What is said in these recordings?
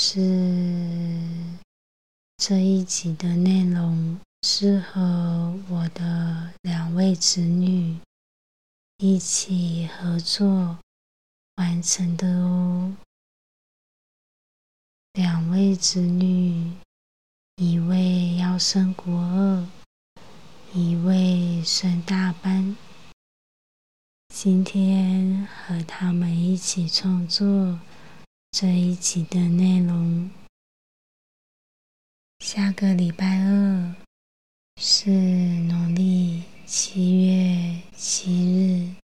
是这一集的内容是和我的两位子女一起合作完成的哦。两位子女，一位要升国二，一位升大班。今天和他们一起创作这一集的内容。下个礼拜二是农历七月七日，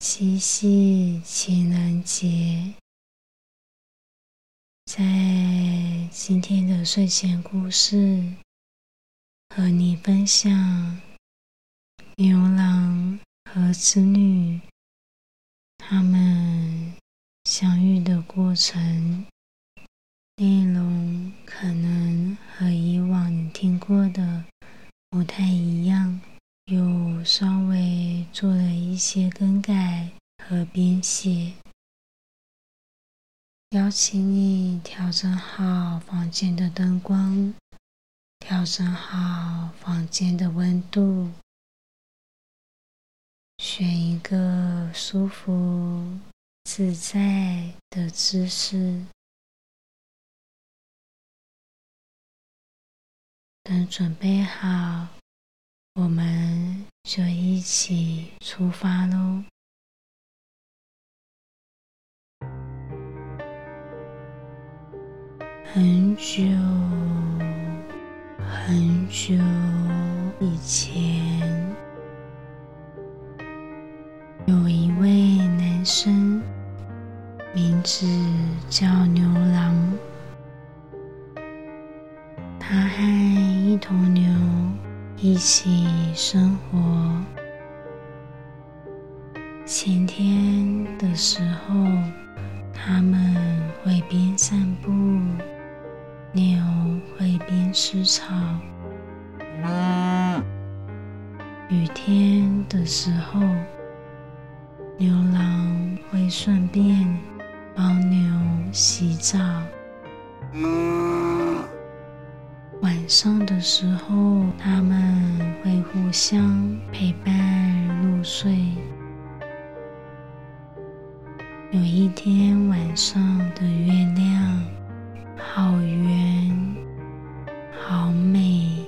七夕情人节。在今天的睡前故事，和你分享牛郎和织女。他们相遇的过程内容可能和以往你听过的不太一样，有稍微做了一些更改和编写。邀请你调整好房间的灯光，调整好房间的温度。选一个舒服自在的姿势，等准备好，我们就一起出发喽！很久很久以前。有一位男生，名字叫牛郎。他和一头牛一起生活。晴天的时候，他们会边散步，牛会边吃草。雨天的时候，牛郎会顺便帮牛洗澡。晚上的时候，他们会互相陪伴入睡。有一天晚上的月亮好圆，好美，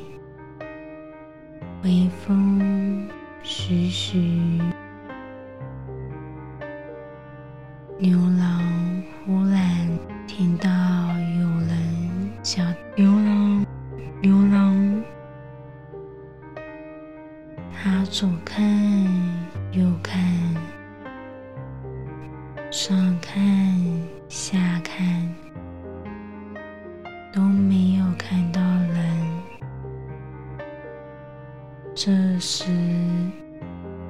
微风徐徐。牛郎这时，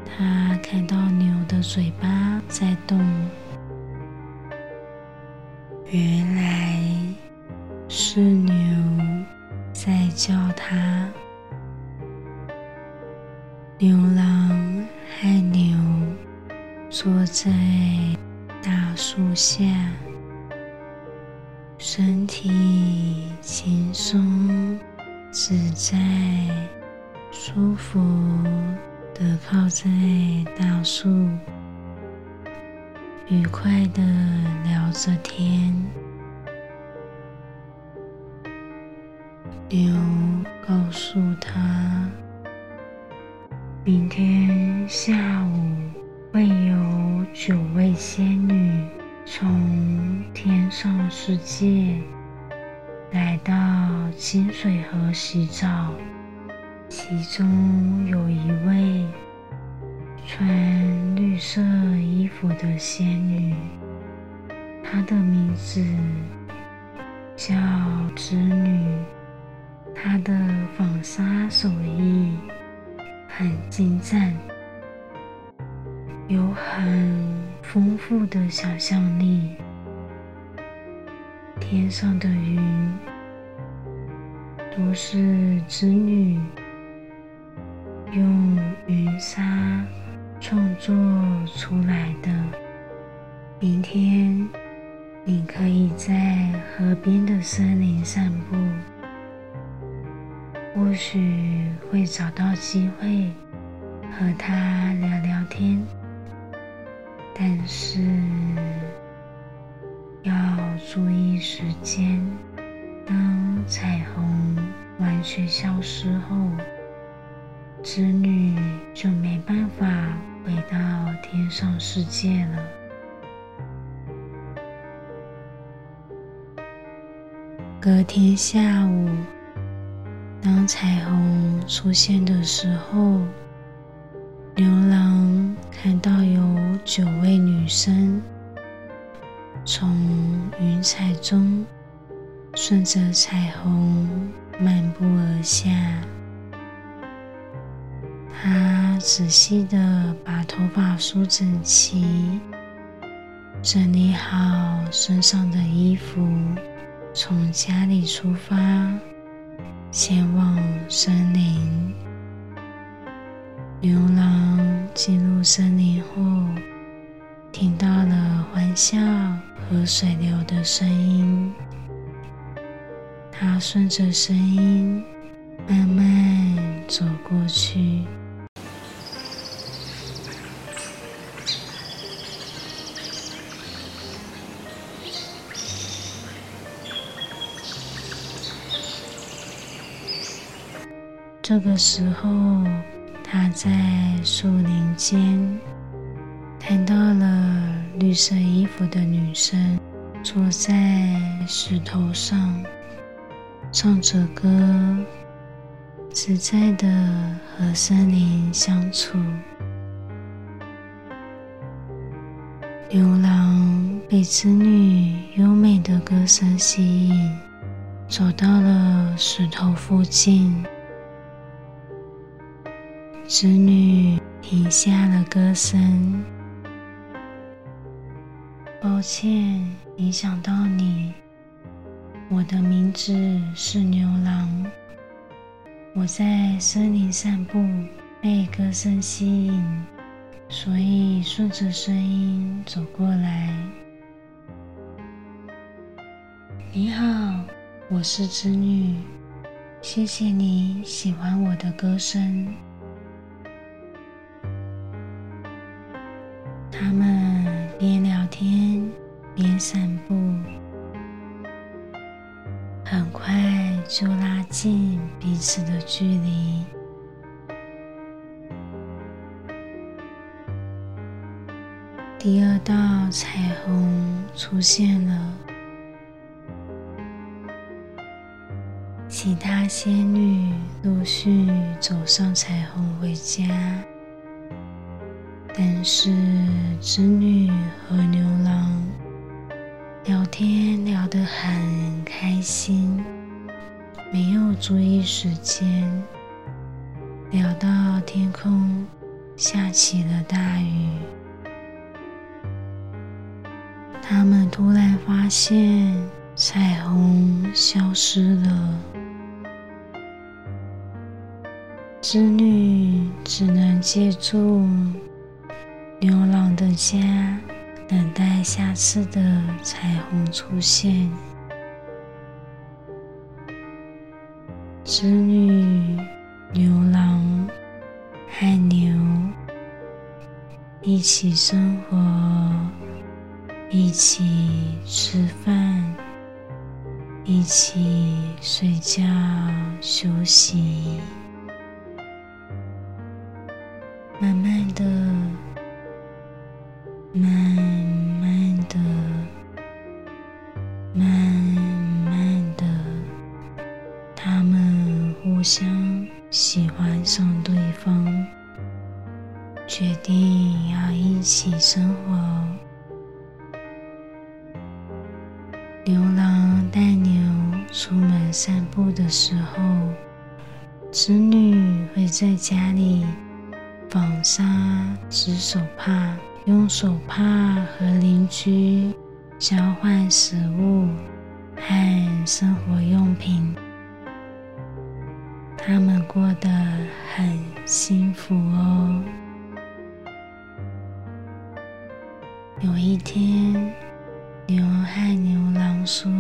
他看到牛的嘴巴在动。原来是牛在叫他。牛郎和牛坐在大树下，身体轻松自在、舒服的靠在大树。愉快的聊着天，牛告诉他，明天下午会有九位仙女从天上世界来到清水河洗澡，其中有一位。穿绿色衣服的仙女，她的名字叫织女，她的纺纱手艺很精湛，有很丰富的想象力。天上的云都是织女出来的。明天。你可以在河边的森林散步，或许会找到机会和他聊聊天。但是要注意时间，当彩虹完全消失后，织女就没办法上世界了。隔天下午，当彩虹出现的时候，牛郎看到有九位女生从云彩中顺着彩虹漫步而下。他仔细的把头发梳整齐，整理好身上的衣服。从家里出发，前往森林。牛郎进入森林后，听到了欢笑和水流的声音。他顺着声音慢慢走过去。这个时候，他在树林间看到了绿色衣服的女生坐在石头上，唱着歌，自在的和森林相处。牛郎被织女优美的歌声吸引，走到了石头附近。织女停下了歌声。抱歉，影响到你。我的名字是牛郎。我在森林散步，被歌声吸引，所以顺着声音走过来。你好，我是织女。谢谢你喜欢我的歌声。他们边聊天边散步，很快就拉近彼此的距离。第二道彩虹出现了，其他仙女陆续走上彩虹回家。但是织女和牛郎聊天聊得很开心，没有注意时间，聊到天空下起了大雨，他们突然发现彩虹消失了，织女只能借助。牛郎的家，等待下次的彩虹出现。织女、牛郎和牛一起生活，一起吃饭，一起睡觉休息，慢慢的。慢慢的，慢慢的，他们互相喜欢上对方，决定要一起生活。牛郎带牛出门散步的时候，织女会在家里纺纱织手帕，用手帕和邻居交换食物和生活用品。他们过得很幸福哦。有一天，牛和牛郎说：“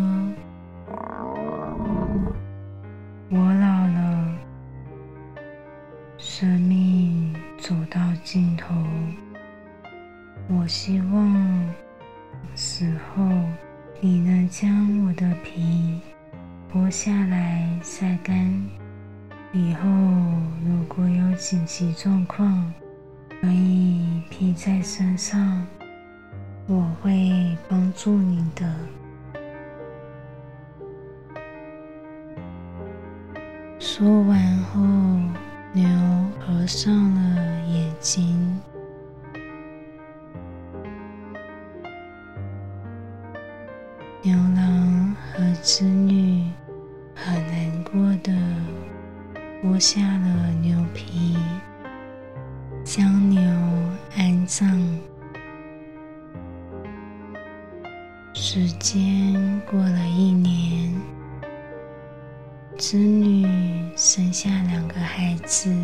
我希望死后你能将我的皮剥下来晒干，以后如果有紧急状况，可以披在身上。”我会帮助你的。说完后，牛合上了眼睛。牛郎和织女很难过的剥下了牛皮，将牛安葬。时间过了一年，织女生下两个孩子，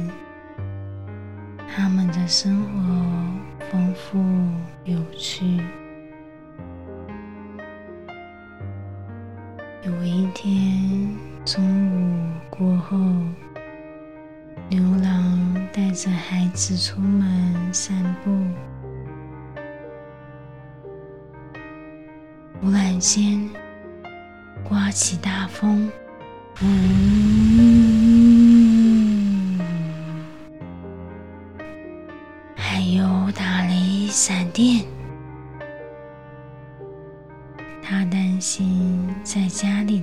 他们的生活丰富有趣。有一天中午过后，牛郎带着孩子出门散步。忽然间，刮起大风，嗯，还有打雷闪电。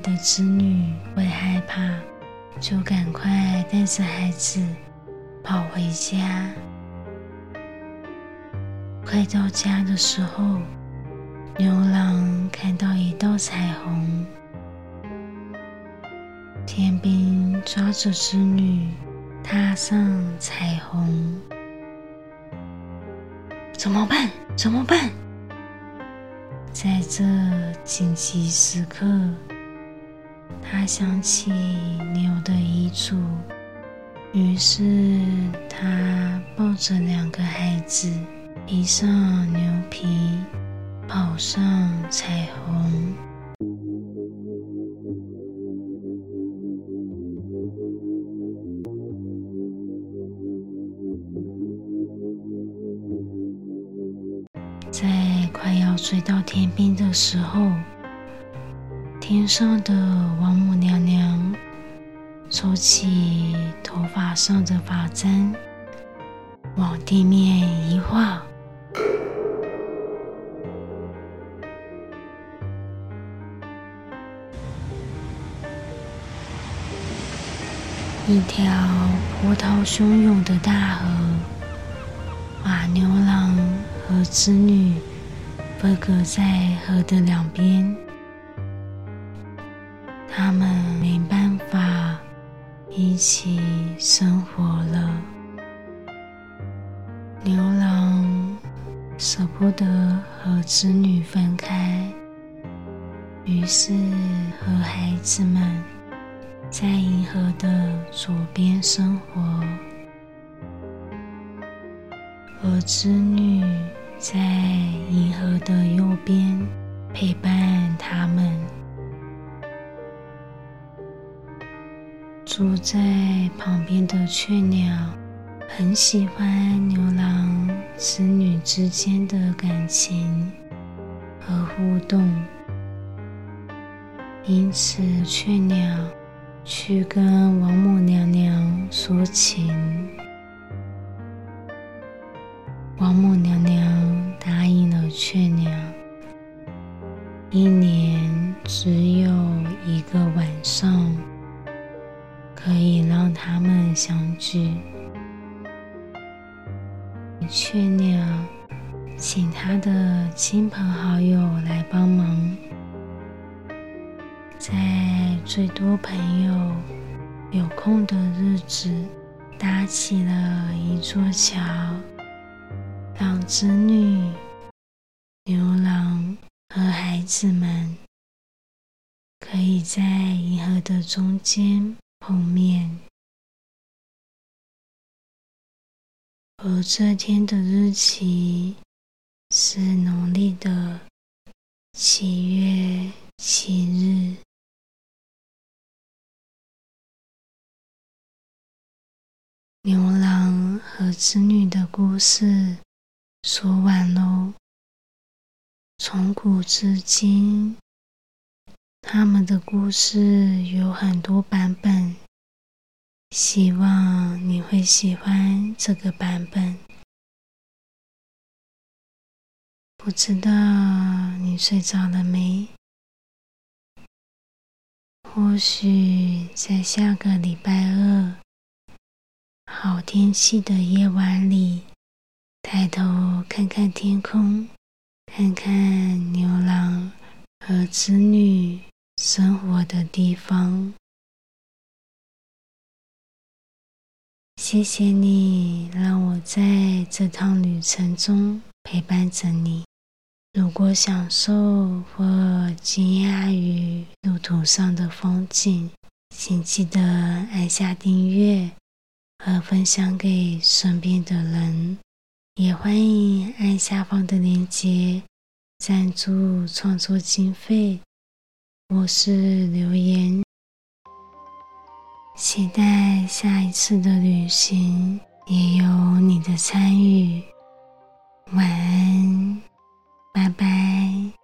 的子女会害怕，就赶快带着孩子跑回家。快到家的时候。牛郎看到一道彩虹，天兵抓着织女，踏上彩虹，怎么办？怎么办？在这紧急时刻，他想起牛的遗嘱，于是他抱着两个孩子，披上牛皮。跑上彩虹，在快要追到天边的时候，天上的王母娘娘抽起头发上的发簪，往地面一画。一条波涛汹涌的大河，把牛郎和织女分隔在河的两边。一起生活了。牛郎舍不得和织女分开，于是和孩子们。在银河的左边生活，而织女在银河的右边陪伴他们。住在旁边的雀鸟很喜欢牛郎织女之间的感情和互动，因此雀鸟。去跟王母娘娘说情，王母娘娘答应了雀鸟，一年只有一个晚上。可以让他们相聚。雀鸟请他的亲朋好友来帮忙。在最多朋友有空的日子，搭起了一座桥，让织女、牛郎和孩子们可以在银河的中间碰面。而这天的日期是农历的七月七日。牛郎和织女的故事说完喽。从古至今，他们的故事有很多版本。希望你会喜欢这个版本。不知道你睡着了没？或许在下个礼拜二好天气的夜晚里，抬头看看天空，看看牛郎和织女生活的地方。谢谢你让我在这趟旅程中陪伴着你。如果享受或惊讶于路途上的风景，请记得按下订阅和分享给身边的人。也欢迎按下方的链接赞助创作经费。我是刘岩期待下一次的旅行也有你的参与。晚安拜拜。